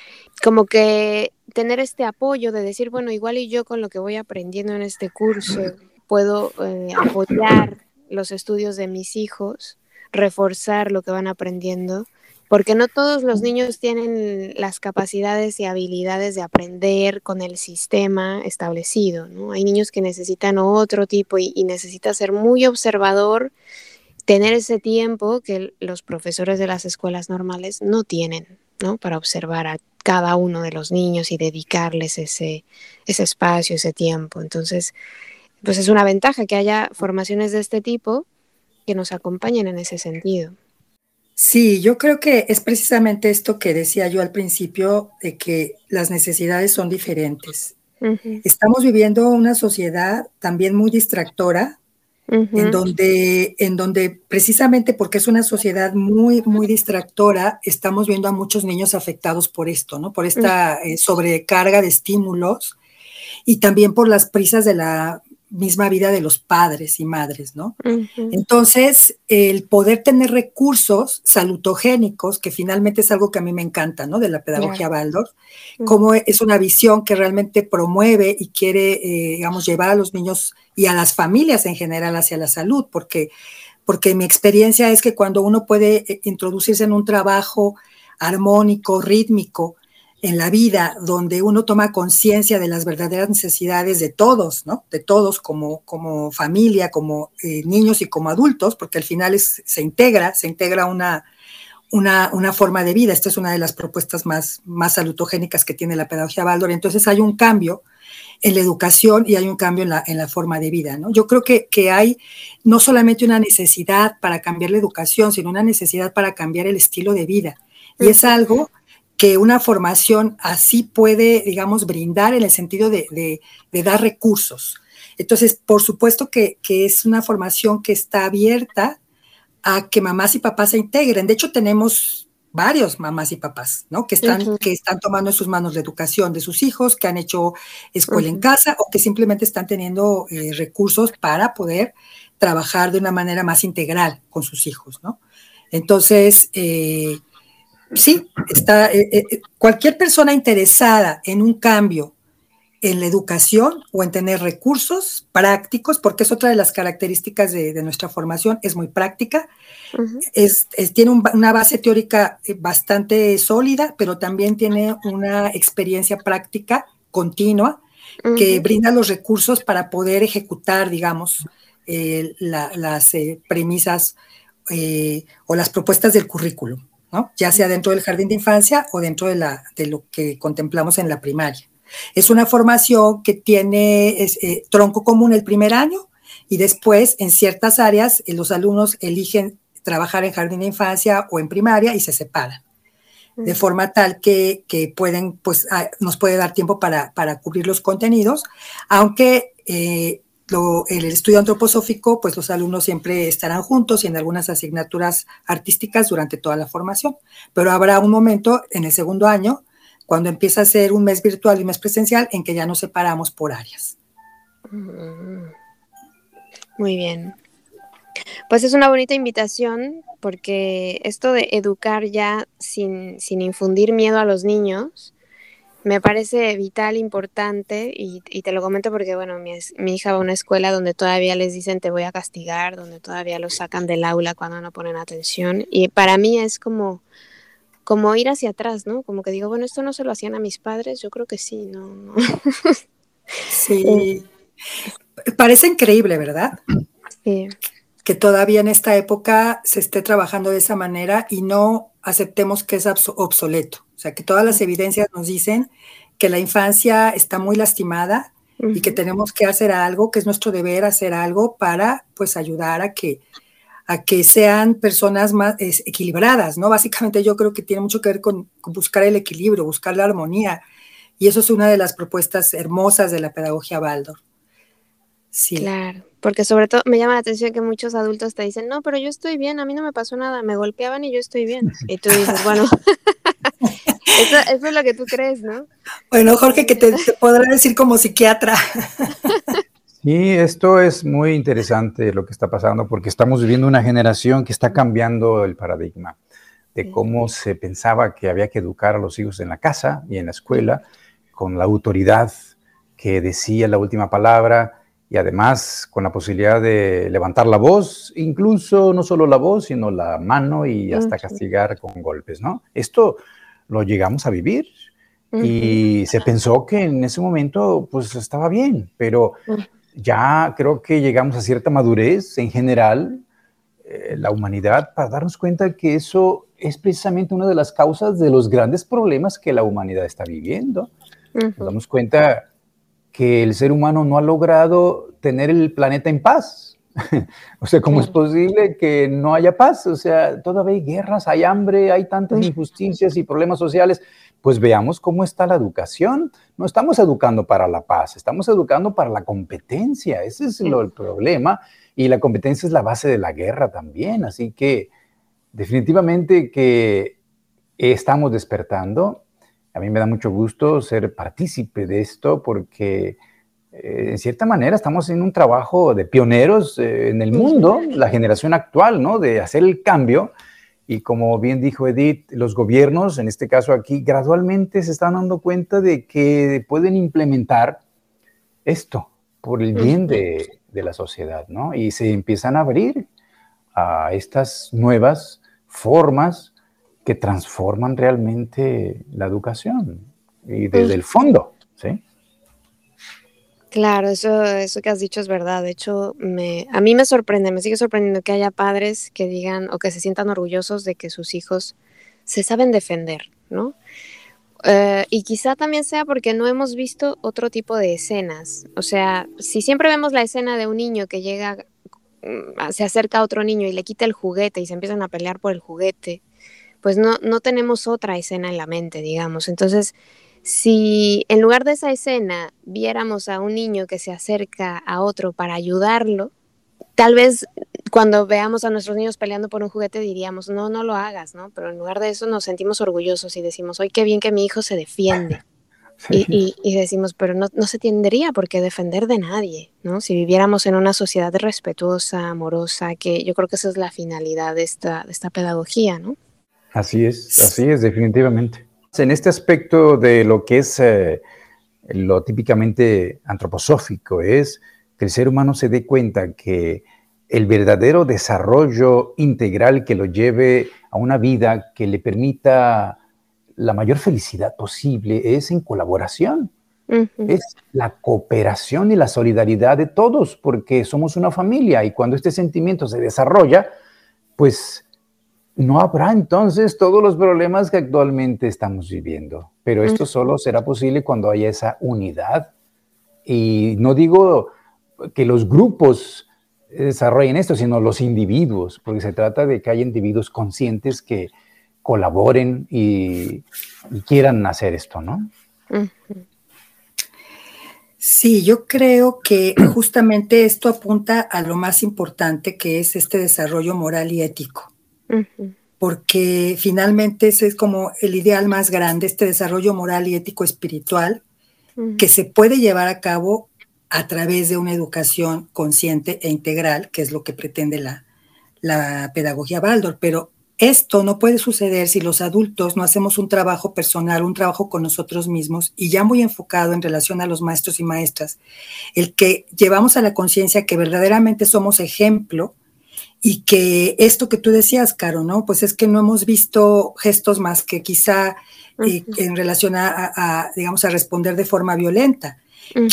como que tener este apoyo de decir, bueno, igual y yo con lo que voy aprendiendo en este curso puedo eh, apoyar los estudios de mis hijos, reforzar lo que van aprendiendo porque no todos los niños tienen las capacidades y habilidades de aprender con el sistema establecido, ¿no? Hay niños que necesitan otro tipo y, necesita ser muy observador, tener ese tiempo que los profesores de las escuelas normales no tienen, ¿no? Para observar a cada uno de los niños y dedicarles ese, ese espacio, ese tiempo. Entonces, pues es una ventaja que haya formaciones de este tipo que nos acompañen en ese sentido. Sí, yo creo que es precisamente esto que decía yo al principio, de que las necesidades son diferentes. Estamos viviendo una sociedad también muy distractora, en, donde, en donde precisamente porque es una sociedad muy, muy distractora, estamos viendo a muchos niños afectados por esto, ¿no? Por esta eh, sobrecarga de estímulos y también por las prisas de la misma vida de los padres y madres, ¿no? Entonces, el poder tener recursos salutogénicos, que finalmente es algo que a mí me encanta, ¿no? De la pedagogía Waldorf, como es una visión que realmente promueve y quiere, eh, digamos, llevar a los niños y a las familias en general hacia la salud, porque, porque mi experiencia es que cuando uno puede eh, introducirse en un trabajo armónico, rítmico, en la vida donde uno toma conciencia de las verdaderas necesidades de todos, ¿no? De todos como, como familia, como eh, niños y como adultos, porque al final se integra, se integra una, una, forma de vida. Esta es una de las propuestas más, más salutogénicas que tiene la pedagogía Baldor. Entonces hay un cambio en la educación y hay un cambio en la, en la forma de vida, ¿no? Yo creo que, que hay no solamente una necesidad para cambiar la educación, sino una necesidad para cambiar el estilo de vida. Y es algo que una formación así puede, digamos, brindar en el sentido de, dar recursos. Entonces, por supuesto que, es una formación que está abierta a que mamás y papás se integren. De hecho, tenemos varios mamás y papás, ¿no? Que están, que están tomando en sus manos la educación de sus hijos, que han hecho escuela en casa o que simplemente están teniendo eh, recursos para poder trabajar de una manera más integral con sus hijos, ¿no? Entonces, eh, sí, está, eh, eh, cualquier persona interesada en un cambio en la educación o en tener recursos prácticos, porque es otra de las características de, nuestra formación, es muy práctica, es, tiene una base teórica eh, bastante sólida, pero también tiene una experiencia práctica continua que brinda los recursos para poder ejecutar, digamos, las premisas o las propuestas del currículum ya sea dentro del jardín de infancia o dentro de, la, de lo que contemplamos en la primaria. Es una formación que tiene eh, tronco común el primer año y después en ciertas áreas eh, los alumnos eligen trabajar en jardín de infancia o en primaria y se separan. De forma tal que, pueden, pues, nos puede dar tiempo para, cubrir los contenidos, aunque eh, el estudio antroposófico, pues los alumnos siempre estarán juntos y en algunas asignaturas artísticas durante toda la formación, pero habrá un momento en el segundo año, cuando empieza a ser un mes virtual y un mes presencial, en que ya nos separamos por áreas. Mm. Muy bien. Pues es una bonita invitación porque esto de educar ya sin, sin infundir miedo a los niños, me parece vital, importante, y, te lo comento porque, bueno, mi, hija va a una escuela donde todavía les dicen te voy a castigar, donde todavía los sacan del aula cuando no ponen atención, y para mí es como, como ir hacia atrás, ¿no? Como que digo, bueno, esto no se lo hacían a mis padres, yo creo que sí, ¿no? no. Sí, parece increíble, ¿verdad? Sí. Que todavía en esta época se esté trabajando de esa manera y no aceptemos que es obsoleto. O sea, que todas las evidencias nos dicen que la infancia está muy lastimada y que tenemos que hacer algo, que es nuestro deber hacer algo para pues ayudar a que a que sean personas más equilibradas, ¿no? Básicamente yo creo que tiene mucho que ver con, buscar el equilibrio, buscar la armonía. Y eso es una de las propuestas hermosas de la pedagogía Baldor. Sí. Claro, porque sobre todo me llama la atención que muchos adultos te dicen, no, pero yo estoy bien, a mí no me pasó nada, me golpeaban y yo estoy bien. Y tú dices, bueno, eso, es lo que tú crees, ¿no? Bueno, Jorge, que te, te podrá decir como psiquiatra. Sí, esto es muy interesante lo que está pasando porque estamos viviendo una generación que está cambiando el paradigma de cómo se pensaba que había que educar a los hijos en la casa y en la escuela con la autoridad que decía la última palabra y además con la posibilidad de levantar la voz, incluso no solo la voz, sino la mano y hasta castigar con golpes, ¿no? Esto lo llegamos a vivir y se pensó que en ese momento pues estaba bien, pero ya creo que llegamos a cierta madurez en general, eh, la humanidad, para darnos cuenta que eso es precisamente una de las causas de los grandes problemas que la humanidad está viviendo. Nos damos cuenta que el ser humano no ha logrado tener el planeta en paz. o sea, ¿cómo es posible que no haya paz? O sea, todavía hay guerras, hay hambre, hay tantas injusticias y problemas sociales pues veamos cómo está la educación. No estamos educando para la paz, estamos educando para la competencia. Ese es el problema. Y la competencia es la base de la guerra también. Así que definitivamente que estamos despertando. A mí me da mucho gusto ser partícipe de esto porque eh, en cierta manera estamos en un trabajo de pioneros eh, en el mundo, la generación actual, ¿no? De hacer el cambio y como bien dijo Edith, los gobiernos, en este caso aquí, gradualmente se están dando cuenta de que pueden implementar esto por el bien de, la sociedad, ¿no? Y se empiezan a abrir a estas nuevas formas que transforman realmente la educación y desde el fondo, ¿sí? Claro, eso, eso que has dicho es verdad. De hecho, me, a mí me sorprende, me sigue sorprendiendo que haya padres que digan o que se sientan orgullosos de que sus hijos se saben defender, ¿no? Eh, y quizá también sea porque no hemos visto otro tipo de escenas. O sea, si siempre vemos la escena de un niño que llega, mm, se acerca a otro niño y le quita el juguete y se empiezan a pelear por el juguete, pues no, no tenemos otra escena en la mente, digamos. Entonces, si en lugar de esa escena viéramos a un niño que se acerca a otro para ayudarlo, tal vez cuando veamos a nuestros niños peleando por un juguete diríamos, no, no lo hagas, ¿no? Pero en lugar de eso nos sentimos orgullosos y decimos, ¡ay, qué bien que mi hijo se defiende! Y, decimos, pero no, se tendría por qué defender de nadie, ¿no? Si viviéramos en una sociedad respetuosa, amorosa, que yo creo que esa es la finalidad de esta, de esta pedagogía, ¿no? Así es, así es, definitivamente. En este aspecto de lo que es eh, lo típicamente antroposófico, es que el ser humano se dé cuenta que el verdadero desarrollo integral que lo lleve a una vida que le permita la mayor felicidad posible es en colaboración. Es la cooperación y la solidaridad de todos, porque somos una familia y cuando este sentimiento se desarrolla, pues no habrá entonces todos los problemas que actualmente estamos viviendo. Pero esto solo será posible cuando haya esa unidad. Y no digo que los grupos desarrollen esto, sino los individuos, porque se trata de que haya individuos conscientes que colaboren y, quieran hacer esto, ¿no? Sí, yo creo que justamente esto apunta a lo más importante que es este desarrollo moral y ético porque finalmente ese es como el ideal más grande, este desarrollo moral y ético espiritual que se puede llevar a cabo a través de una educación consciente e integral, que es lo que pretende la, la pedagogía Baldor. Pero Esto no puede suceder si los adultos no hacemos un trabajo personal, un trabajo con nosotros mismos y ya muy enfocado en relación a los maestros y maestras, el que llevamos a la conciencia que verdaderamente somos ejemplo y que esto que tú decías, Caro, ¿no? Pues es que no hemos visto gestos más que quizá eh, en relación a, digamos, a responder de forma violenta.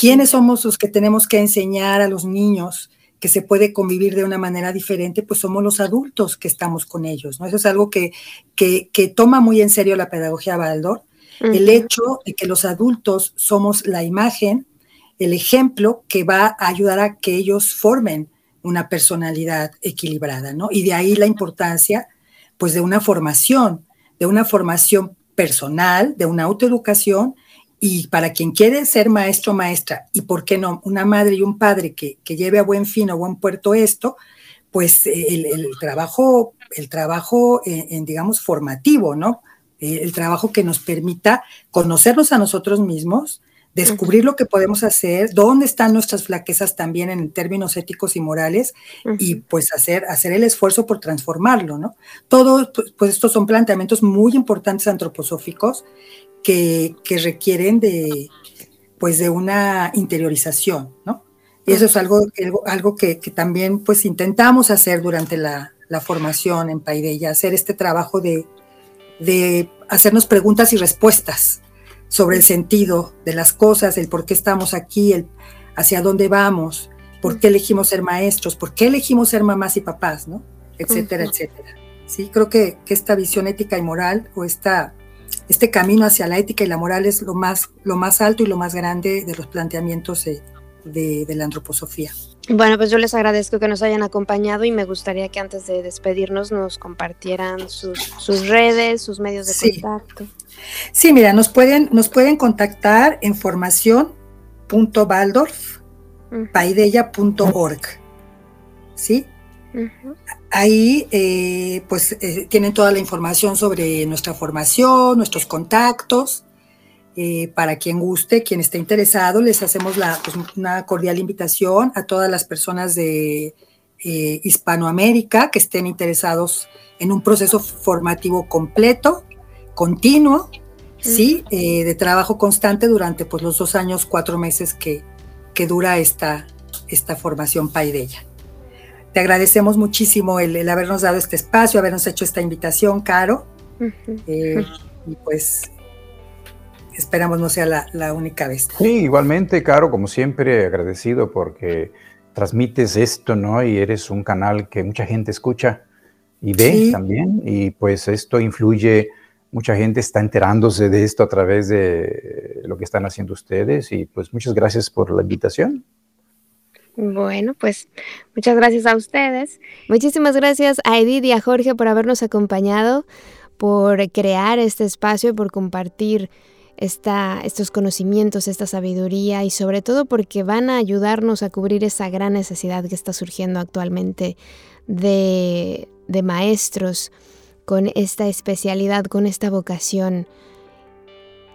¿Quiénes somos los que tenemos que enseñar a los niños? que se puede convivir de una manera diferente, pues somos los adultos que estamos con ellos, ¿no? Eso es algo que, que, toma muy en serio la pedagogía Baldor, el hecho de que los adultos somos la imagen, el ejemplo que va a ayudar a que ellos formen una personalidad equilibrada, ¿no? Y de ahí la importancia, pues, de una formación, de una formación personal, de una autoeducación y para quien quiere ser maestro o maestra, y por qué no, una madre y un padre que, lleve a buen fin o buen puerto esto, pues eh, el, trabajo, el trabajo en, digamos, formativo, ¿no? Eh, el trabajo que nos permita conocernos a nosotros mismos, descubrir lo que podemos hacer, dónde están nuestras flaquezas también en términos éticos y morales, y pues hacer, hacer el esfuerzo por transformarlo, ¿no? Todo, pues, pues estos son planteamientos muy importantes antroposóficos que, requieren de, pues, de una interiorización, ¿no? Y eso es algo, algo que, también pues intentamos hacer durante la, formación en Paideya, hacer este trabajo de, de, hacernos preguntas y respuestas sobre el sentido de las cosas, el por qué estamos aquí, el hacia dónde vamos, por qué elegimos ser maestros, por qué elegimos ser mamás y papás, ¿no? Etcétera, etcétera. Sí, creo que, que, esta visión ética y moral o esta este camino hacia la ética y la moral es lo más, lo más alto y lo más grande de los planteamientos de, la antroposofía. Bueno, pues yo les agradezco que nos hayan acompañado y me gustaría que antes de despedirnos nos compartieran sus, redes, sus medios de contacto. Sí, mira, nos pueden, nos pueden contactar en formación.baldorf.paideya.org. ¿Sí? Ahí eh, pues eh, tienen toda la información sobre nuestra formación, nuestros contactos. Eh, para quien guste, quien esté interesado, les hacemos la, pues, una cordial invitación a todas las personas de Hispanoamérica que estén interesados en un proceso formativo completo, continuo, sí, de trabajo constante durante pues, los dos años, cuatro meses que, que dura esta, esta formación Paideya. Te agradecemos muchísimo el, habernos dado este espacio, habernos hecho esta invitación, Caro. Eh, y pues esperamos no sea la, única vez. Sí, igualmente, Caro, como siempre, agradecido porque transmites esto, ¿no? Y eres un canal que mucha gente escucha y ve también. Y pues esto influye, mucha gente está enterándose de esto a través de lo que están haciendo ustedes. Y pues muchas gracias por la invitación. Bueno, pues muchas gracias a ustedes. Muchísimas gracias a Edith y a Jorge por habernos acompañado, por crear este espacio, por compartir esta, estos conocimientos, esta sabiduría y sobre todo porque van a ayudarnos a cubrir esa gran necesidad que está surgiendo actualmente de, de maestros con esta especialidad, con esta vocación.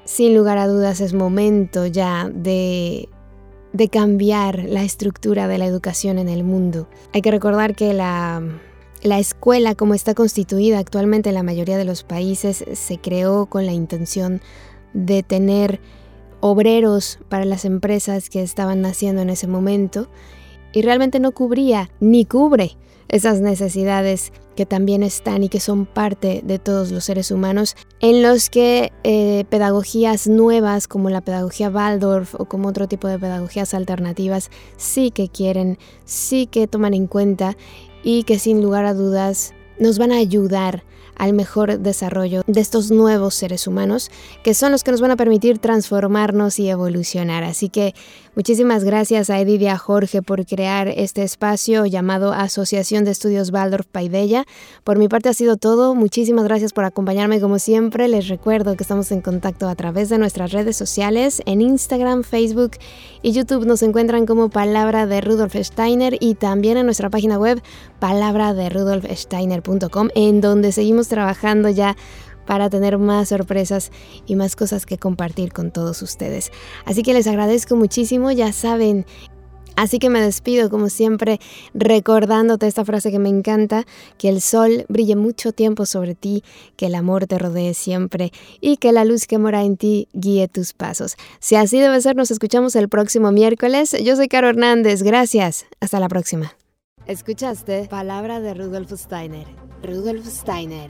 Sin lugar a dudas es momento ya de cambiar la estructura de la educación en el mundo. Hay que recordar que la escuela como está constituida actualmente en la mayoría de los países se creó con la intención de tener obreros para las empresas que estaban naciendo en ese momento y realmente no cubría ni cubre esas necesidades que también están y que son parte de todos los seres humanos, en los que eh, pedagogías nuevas como la pedagogía Waldorf o como otro tipo de pedagogías alternativas sí que quieren, sí que toman en cuenta y que sin lugar a dudas nos van a ayudar al mejor desarrollo de estos nuevos seres humanos, que son los que nos van a permitir transformarnos y evolucionar. Así que muchísimas gracias a Edith y Jorge por crear este espacio llamado Asociación de Estudios Waldorf Paideya. Por mi parte ha sido todo. Muchísimas gracias por acompañarme como siempre. Les recuerdo que estamos en contacto a través de nuestras redes sociales en Instagram, Facebook y YouTube. Nos encuentran como Palabra de Rudolf Steiner y también en nuestra página web palabra de rudolfsteiner.com en donde seguimos trabajando ya para tener más sorpresas y más cosas que compartir con todos ustedes. Así que les agradezco muchísimo, ya saben, Así que me despido como siempre recordándote esta frase que me encanta, que el sol brille mucho tiempo sobre ti, que el amor te rodee siempre y que la luz que mora en ti guíe tus pasos. Si así debe ser, nos escuchamos el próximo miércoles. Yo soy Caro Hernández, gracias. Hasta la próxima. Escuchaste Palabra de Rudolf Steiner. Rudolf Steiner.